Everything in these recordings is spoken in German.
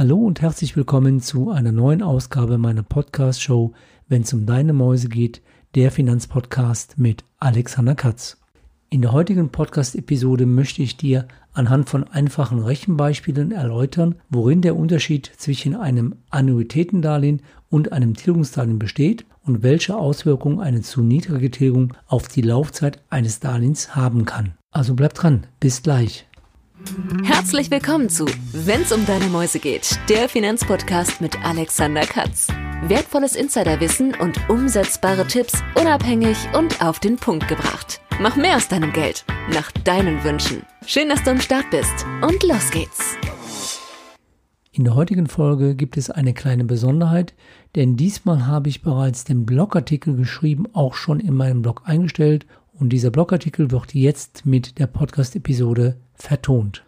Hallo und herzlich willkommen zu einer neuen Ausgabe meiner Podcast-Show, wenn es um deine Mäuse geht, der Finanzpodcast mit Alexander Katz. In der heutigen Podcast-Episode möchte ich dir anhand von einfachen Rechenbeispielen erläutern, worin der Unterschied zwischen einem Annuitätendarlehen und einem Tilgungsdarlehen besteht und welche Auswirkungen eine zu niedrige Tilgung auf die Laufzeit eines Darlehens haben kann. Also bleib dran, bis gleich. Herzlich willkommen zu Wenn's um deine Mäuse geht, der Finanzpodcast mit Alexander Katz. Wertvolles Insiderwissen und umsetzbare Tipps unabhängig und auf den Punkt gebracht. Mach mehr aus deinem Geld, nach deinen Wünschen. Schön, dass du am Start bist und los geht's. In der heutigen Folge gibt es eine kleine Besonderheit, denn diesmal habe ich bereits den Blogartikel geschrieben, auch schon in meinem Blog eingestellt und dieser Blogartikel wird jetzt mit der Podcast-Episode vertont.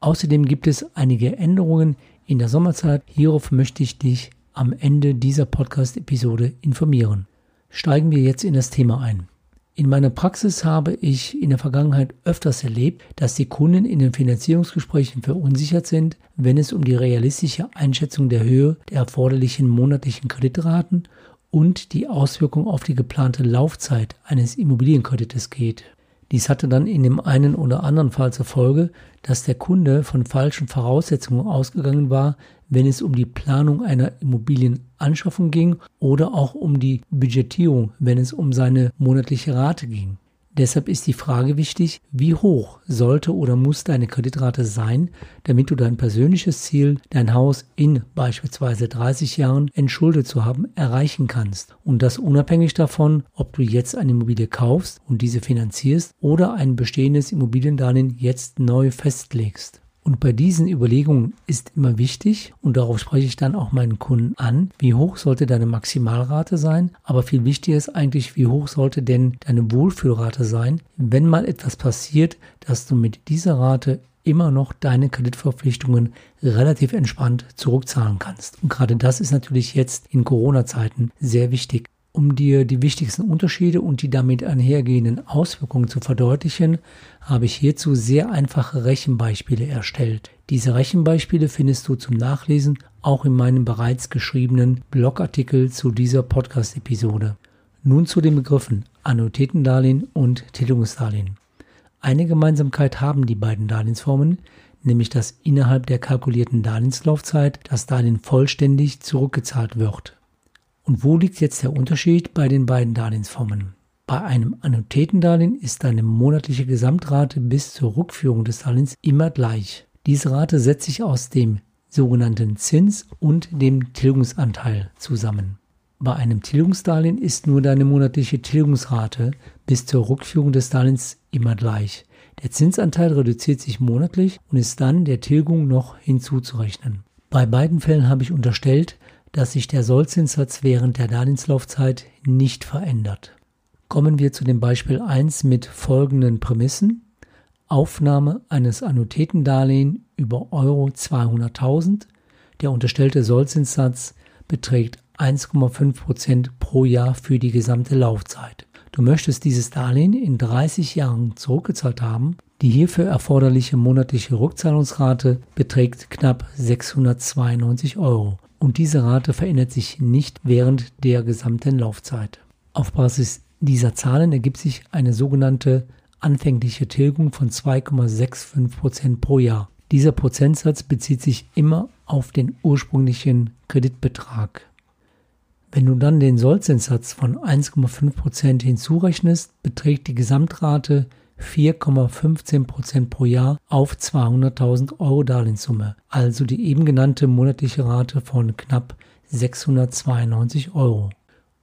Außerdem gibt es einige Änderungen in der Sommerzeit. Hierauf möchte ich dich am Ende dieser Podcast-Episode informieren. Steigen wir jetzt in das Thema ein. In meiner Praxis habe ich in der Vergangenheit öfters erlebt, dass die Kunden in den Finanzierungsgesprächen verunsichert sind, wenn es um die realistische Einschätzung der Höhe der erforderlichen monatlichen Kreditraten und die Auswirkung auf die geplante Laufzeit eines Immobilienkredites geht. Dies hatte dann in dem einen oder anderen Fall zur Folge, dass der Kunde von falschen Voraussetzungen ausgegangen war, wenn es um die Planung einer Immobilienanschaffung ging oder auch um die Budgetierung, wenn es um seine monatliche Rate ging. Deshalb ist die Frage wichtig, wie hoch sollte oder muss deine Kreditrate sein, damit du dein persönliches Ziel, dein Haus in beispielsweise 30 Jahren entschuldet zu haben, erreichen kannst. Und das unabhängig davon, ob du jetzt eine Immobilie kaufst und diese finanzierst oder ein bestehendes Immobiliendarlehen jetzt neu festlegst. Und bei diesen Überlegungen ist immer wichtig, und darauf spreche ich dann auch meinen Kunden an, wie hoch sollte deine Maximalrate sein, aber viel wichtiger ist eigentlich, wie hoch sollte denn deine Wohlfühlrate sein, wenn mal etwas passiert, dass du mit dieser Rate immer noch deine Kreditverpflichtungen relativ entspannt zurückzahlen kannst. Und gerade das ist natürlich jetzt in Corona-Zeiten sehr wichtig. Um dir die wichtigsten Unterschiede und die damit einhergehenden Auswirkungen zu verdeutlichen, habe ich hierzu sehr einfache Rechenbeispiele erstellt. Diese Rechenbeispiele findest du zum Nachlesen auch in meinem bereits geschriebenen Blogartikel zu dieser Podcast-Episode. Nun zu den Begriffen Annuitätendarlehen und Tilgungsdarlehen. Eine Gemeinsamkeit haben die beiden Darlehensformen, nämlich dass innerhalb der kalkulierten Darlehenslaufzeit das Darlehen vollständig zurückgezahlt wird. Und wo liegt jetzt der Unterschied bei den beiden Darlehensformen? Bei einem Annuitätendarlehen ist deine monatliche Gesamtrate bis zur Rückführung des Darlehens immer gleich. Diese Rate setzt sich aus dem sogenannten Zins und dem Tilgungsanteil zusammen. Bei einem Tilgungsdarlehen ist nur deine monatliche Tilgungsrate bis zur Rückführung des Darlehens immer gleich. Der Zinsanteil reduziert sich monatlich und ist dann der Tilgung noch hinzuzurechnen. Bei beiden Fällen habe ich unterstellt, dass sich der Sollzinssatz während der Darlehenslaufzeit nicht verändert. Kommen wir zu dem Beispiel 1 mit folgenden Prämissen. Aufnahme eines Annuitätendarlehen über Euro 200.000. Der unterstellte Sollzinssatz beträgt 1,5% pro Jahr für die gesamte Laufzeit. Du möchtest dieses Darlehen in 30 Jahren zurückgezahlt haben. Die hierfür erforderliche monatliche Rückzahlungsrate beträgt knapp 692 Euro und diese Rate verändert sich nicht während der gesamten Laufzeit. Auf Basis dieser Zahlen ergibt sich eine sogenannte anfängliche Tilgung von 2,65% pro Jahr. Dieser Prozentsatz bezieht sich immer auf den ursprünglichen Kreditbetrag. Wenn du dann den Sollzinssatz von 1,5% hinzurechnest, beträgt die Gesamtrate 4,15% pro Jahr auf 200.000 Euro Darlehenssumme, also die eben genannte monatliche Rate von knapp 692 Euro.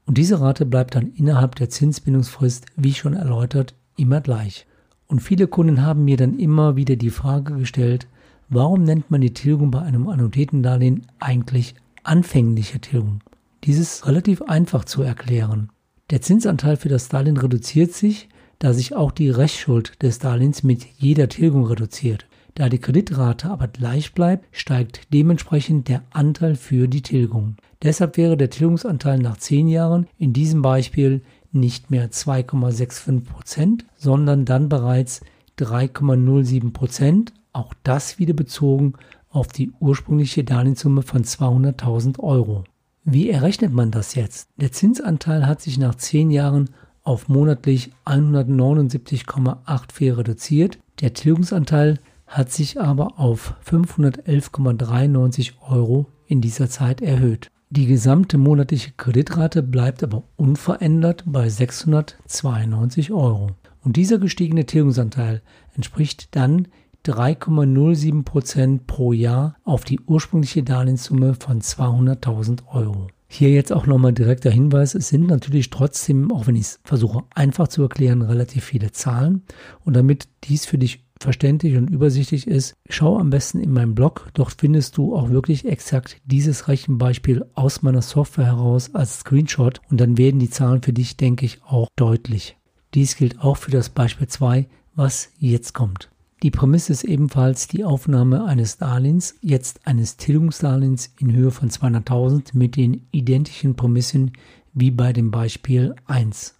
Und diese Rate bleibt dann innerhalb der Zinsbindungsfrist, wie schon erläutert, immer gleich. Und viele Kunden haben mir dann immer wieder die Frage gestellt, warum nennt man die Tilgung bei einem Annuitätendarlehen eigentlich anfängliche Tilgung? Dies ist relativ einfach zu erklären. Der Zinsanteil für das Darlehen reduziert sich, da sich auch die Restschuld des Darlehens mit jeder Tilgung reduziert. Da die Kreditrate aber gleich bleibt, steigt dementsprechend der Anteil für die Tilgung. Deshalb wäre der Tilgungsanteil nach 10 Jahren in diesem Beispiel nicht mehr 2,65%, sondern dann bereits 3,07%, auch das wieder bezogen auf die ursprüngliche Darlehenssumme von 200.000 Euro. Wie errechnet man das jetzt? Der Zinsanteil hat sich nach 10 Jahren auf monatlich 179,84 reduziert. Der Tilgungsanteil hat sich aber auf 511,93 Euro in dieser Zeit erhöht. Die gesamte monatliche Kreditrate bleibt aber unverändert bei 692 Euro. Und dieser gestiegene Tilgungsanteil entspricht dann 3,07 Prozent pro Jahr auf die ursprüngliche Darlehenssumme von 200.000 Euro. Hier jetzt auch nochmal direkter Hinweis, es sind natürlich trotzdem, auch wenn ich es versuche einfach zu erklären, relativ viele Zahlen. Und damit dies für dich verständlich und übersichtlich ist, schau am besten in meinem Blog. Dort findest du auch wirklich exakt dieses Rechenbeispiel aus meiner Software heraus als Screenshot und dann werden die Zahlen für dich, denke ich, auch deutlich. Dies gilt auch für das Beispiel 2, was jetzt kommt. Die Prämisse ist ebenfalls die Aufnahme eines Darlehens, jetzt eines Tilgungsdarlehens in Höhe von 200.000 mit den identischen Prämissen wie bei dem Beispiel 1.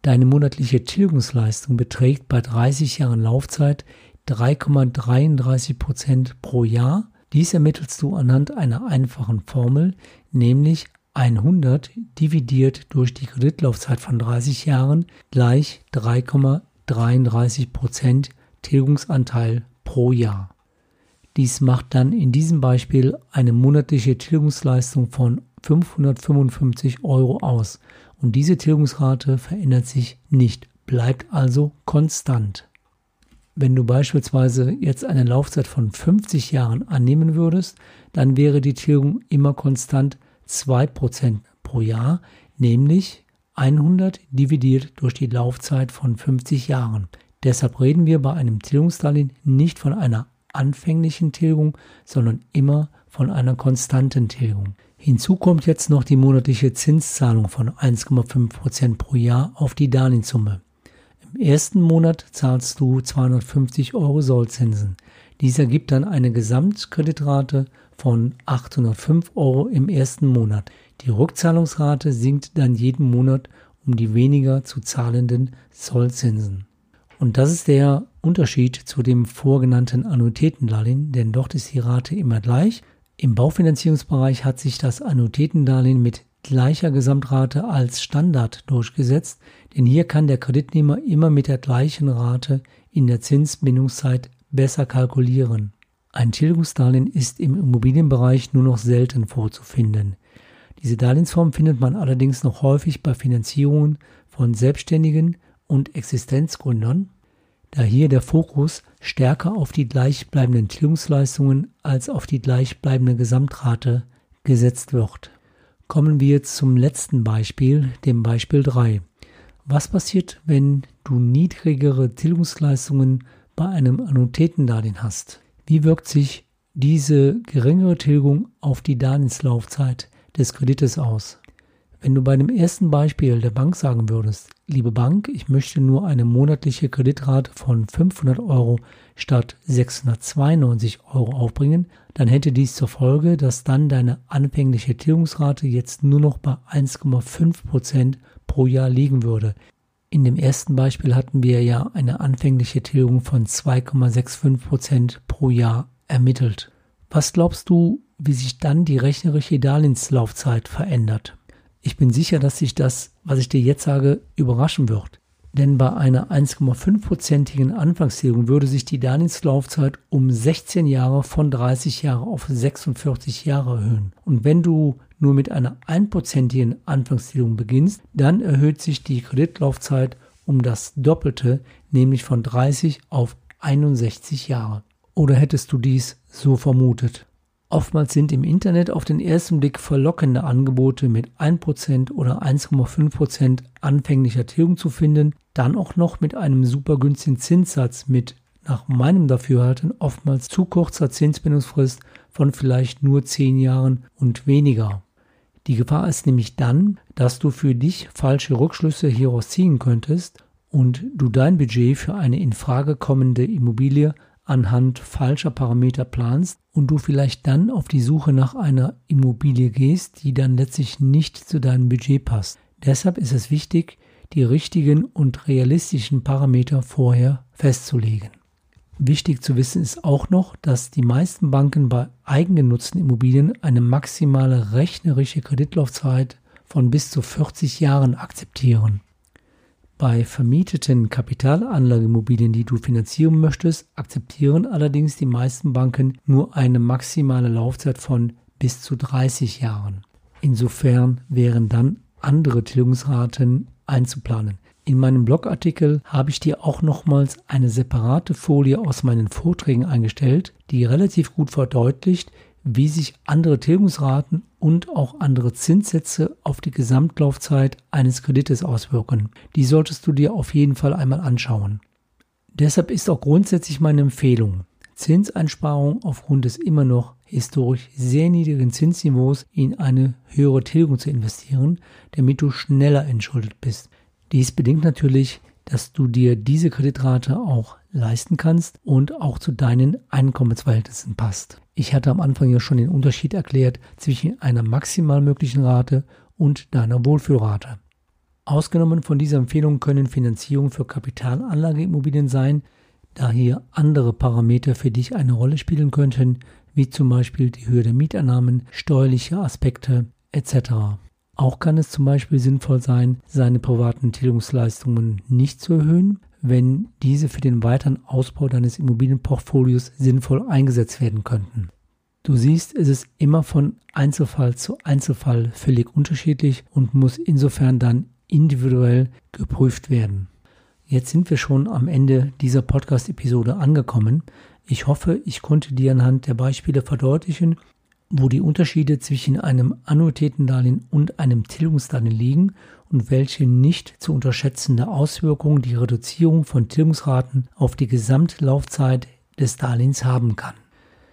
Deine monatliche Tilgungsleistung beträgt bei 30 Jahren Laufzeit 3,33 Prozent pro Jahr. Dies ermittelst du anhand einer einfachen Formel, nämlich 100 dividiert durch die Kreditlaufzeit von 30 Jahren gleich 3,33 Prozent Tilgungsanteil pro Jahr. Dies macht dann in diesem Beispiel eine monatliche Tilgungsleistung von 555 Euro aus und diese Tilgungsrate verändert sich nicht, bleibt also konstant. Wenn du beispielsweise jetzt eine Laufzeit von 50 Jahren annehmen würdest, dann wäre die Tilgung immer konstant 2% pro Jahr, nämlich 100 dividiert durch die Laufzeit von 50 Jahren. Deshalb reden wir bei einem Tilgungsdarlehen nicht von einer anfänglichen Tilgung, sondern immer von einer konstanten Tilgung. Hinzu kommt jetzt noch die monatliche Zinszahlung von 1,5% pro Jahr auf die Darlehenssumme. Im ersten Monat zahlst du 250 Euro Sollzinsen. Dieser gibt dann eine Gesamtkreditrate von 805 Euro im ersten Monat. Die Rückzahlungsrate sinkt dann jeden Monat um die weniger zu zahlenden Zollzinsen. Und das ist der Unterschied zu dem vorgenannten Annuitätendarlehen, denn dort ist die Rate immer gleich im Baufinanzierungsbereich hat sich das Annuitätendarlehen mit gleicher Gesamtrate als Standard durchgesetzt, denn hier kann der Kreditnehmer immer mit der gleichen Rate in der Zinsbindungszeit besser kalkulieren. Ein Tilgungsdarlehen ist im Immobilienbereich nur noch selten vorzufinden. Diese Darlehensform findet man allerdings noch häufig bei Finanzierungen von Selbstständigen und Existenzgründern da hier der Fokus stärker auf die gleichbleibenden Tilgungsleistungen als auf die gleichbleibende Gesamtrate gesetzt wird. Kommen wir zum letzten Beispiel, dem Beispiel 3. Was passiert, wenn du niedrigere Tilgungsleistungen bei einem Annuitätendarlehen hast? Wie wirkt sich diese geringere Tilgung auf die Darlehenslaufzeit des Kredites aus? Wenn du bei dem ersten Beispiel der Bank sagen würdest, liebe Bank, ich möchte nur eine monatliche Kreditrate von 500 Euro statt 692 Euro aufbringen, dann hätte dies zur Folge, dass dann deine anfängliche Tilgungsrate jetzt nur noch bei 1,5 Prozent pro Jahr liegen würde. In dem ersten Beispiel hatten wir ja eine anfängliche Tilgung von 2,65 Prozent pro Jahr ermittelt. Was glaubst du, wie sich dann die rechnerische Darlehenslaufzeit verändert? Ich bin sicher, dass sich das, was ich dir jetzt sage, überraschen wird. Denn bei einer 1,5-prozentigen Anfangstilgung würde sich die Darlehenslaufzeit um 16 Jahre von 30 Jahre auf 46 Jahre erhöhen. Und wenn du nur mit einer 1-prozentigen Anfangstilgung beginnst, dann erhöht sich die Kreditlaufzeit um das Doppelte, nämlich von 30 auf 61 Jahre. Oder hättest du dies so vermutet? Oftmals sind im Internet auf den ersten Blick verlockende Angebote mit 1% oder 1,5% anfänglicher Tilgung zu finden, dann auch noch mit einem super günstigen Zinssatz mit nach meinem Dafürhalten oftmals zu kurzer Zinsbindungsfrist von vielleicht nur 10 Jahren und weniger. Die Gefahr ist nämlich dann, dass du für dich falsche Rückschlüsse hieraus ziehen könntest und du dein Budget für eine in Frage kommende Immobilie anhand falscher Parameter planst und du vielleicht dann auf die Suche nach einer Immobilie gehst, die dann letztlich nicht zu deinem Budget passt. Deshalb ist es wichtig, die richtigen und realistischen Parameter vorher festzulegen. Wichtig zu wissen ist auch noch, dass die meisten Banken bei eigengenutzten Immobilien eine maximale rechnerische Kreditlaufzeit von bis zu 40 Jahren akzeptieren. Bei vermieteten Kapitalanlageimmobilien, die du finanzieren möchtest, akzeptieren allerdings die meisten Banken nur eine maximale Laufzeit von bis zu 30 Jahren. Insofern wären dann andere Tilgungsraten einzuplanen. In meinem Blogartikel habe ich dir auch nochmals eine separate Folie aus meinen Vorträgen eingestellt, die relativ gut verdeutlicht, wie sich andere Tilgungsraten und auch andere Zinssätze auf die Gesamtlaufzeit eines Kredites auswirken. Die solltest du dir auf jeden Fall einmal anschauen. Deshalb ist auch grundsätzlich meine Empfehlung, Zinseinsparung aufgrund des immer noch historisch sehr niedrigen Zinsniveaus in eine höhere Tilgung zu investieren, damit du schneller entschuldet bist. Dies bedingt natürlich, dass du dir diese Kreditrate auch leisten kannst und auch zu deinen Einkommensverhältnissen passt. Ich hatte am Anfang ja schon den Unterschied erklärt zwischen einer maximal möglichen Rate und deiner Wohlfühlrate. Ausgenommen von dieser Empfehlung können Finanzierungen für Kapitalanlageimmobilien sein, da hier andere Parameter für dich eine Rolle spielen könnten, wie zum Beispiel die Höhe der Mieteinnahmen, steuerliche Aspekte etc. Auch kann es zum Beispiel sinnvoll sein, seine privaten Tilgungsleistungen nicht zu erhöhen, wenn diese für den weiteren Ausbau deines Immobilienportfolios sinnvoll eingesetzt werden könnten. Du siehst, es ist immer von Einzelfall zu Einzelfall völlig unterschiedlich und muss insofern dann individuell geprüft werden. Jetzt sind wir schon am Ende dieser Podcast-Episode angekommen. Ich hoffe, ich konnte dir anhand der Beispiele verdeutlichen, wo die Unterschiede zwischen einem Annuitätendarlehen und einem Tilgungsdarlehen liegen und welche nicht zu unterschätzende Auswirkungen die Reduzierung von Tilgungsraten auf die Gesamtlaufzeit des Darlehens haben kann.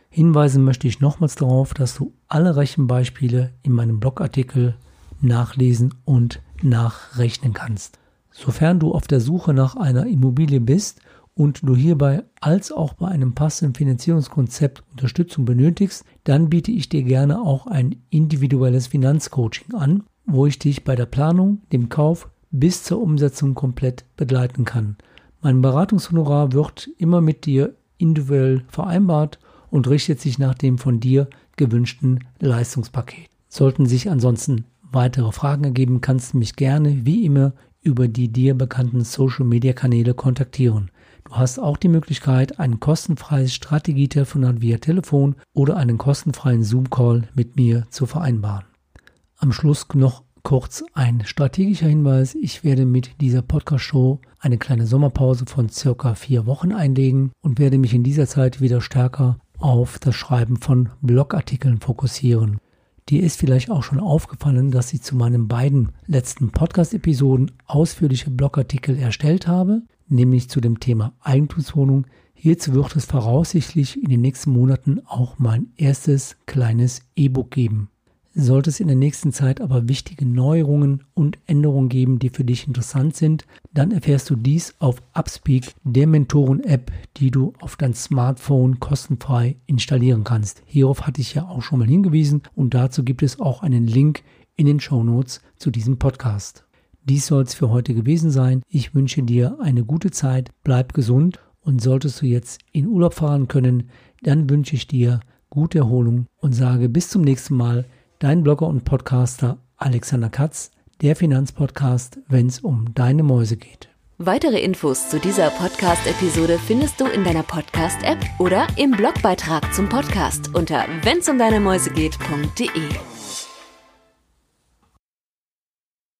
Hinweisen möchte ich nochmals darauf, dass du alle Rechenbeispiele in meinem Blogartikel nachlesen und nachrechnen kannst. Sofern du auf der Suche nach einer Immobilie bist und du hierbei als auch bei einem passenden Finanzierungskonzept Unterstützung benötigst, dann biete ich dir gerne auch ein individuelles Finanzcoaching an, wo ich dich bei der Planung, dem Kauf bis zur Umsetzung komplett begleiten kann. Mein Beratungshonorar wird immer mit dir individuell vereinbart und richtet sich nach dem von dir gewünschten Leistungspaket. Sollten sich ansonsten weitere Fragen ergeben, kannst du mich gerne wie immer über die dir bekannten Social Media Kanäle kontaktieren. Du hast auch die Möglichkeit, ein kostenfreies Strategietelefonat via Telefon oder einen kostenfreien Zoom-Call mit mir zu vereinbaren. Am Schluss noch kurz ein strategischer Hinweis. Ich werde mit dieser Podcast-Show eine kleine Sommerpause von circa vier Wochen einlegen und werde mich in dieser Zeit wieder stärker auf das Schreiben von Blogartikeln fokussieren. Dir ist vielleicht auch schon aufgefallen, dass ich zu meinen beiden letzten Podcast-Episoden ausführliche Blogartikel erstellt habe nämlich zu dem Thema Eigentumswohnung. Hierzu wird es voraussichtlich in den nächsten Monaten auch mein erstes kleines E-Book geben. Sollte es in der nächsten Zeit aber wichtige Neuerungen und Änderungen geben, die für dich interessant sind, dann erfährst du dies auf Upspeak, der Mentoren-App, die du auf dein Smartphone kostenfrei installieren kannst. Hierauf hatte ich ja auch schon mal hingewiesen und dazu gibt es auch einen Link in den Show Notes zu diesem Podcast. Dies soll es für heute gewesen sein. Ich wünsche dir eine gute Zeit, bleib gesund und solltest du jetzt in Urlaub fahren können, dann wünsche ich dir gute Erholung und sage bis zum nächsten Mal, dein Blogger und Podcaster Alexander Katz, der Finanzpodcast, wenn es um deine Mäuse geht. Weitere Infos zu dieser Podcast-Episode findest du in deiner Podcast-App oder im Blogbeitrag zum Podcast unter wennsumdeinemäusegeht.de.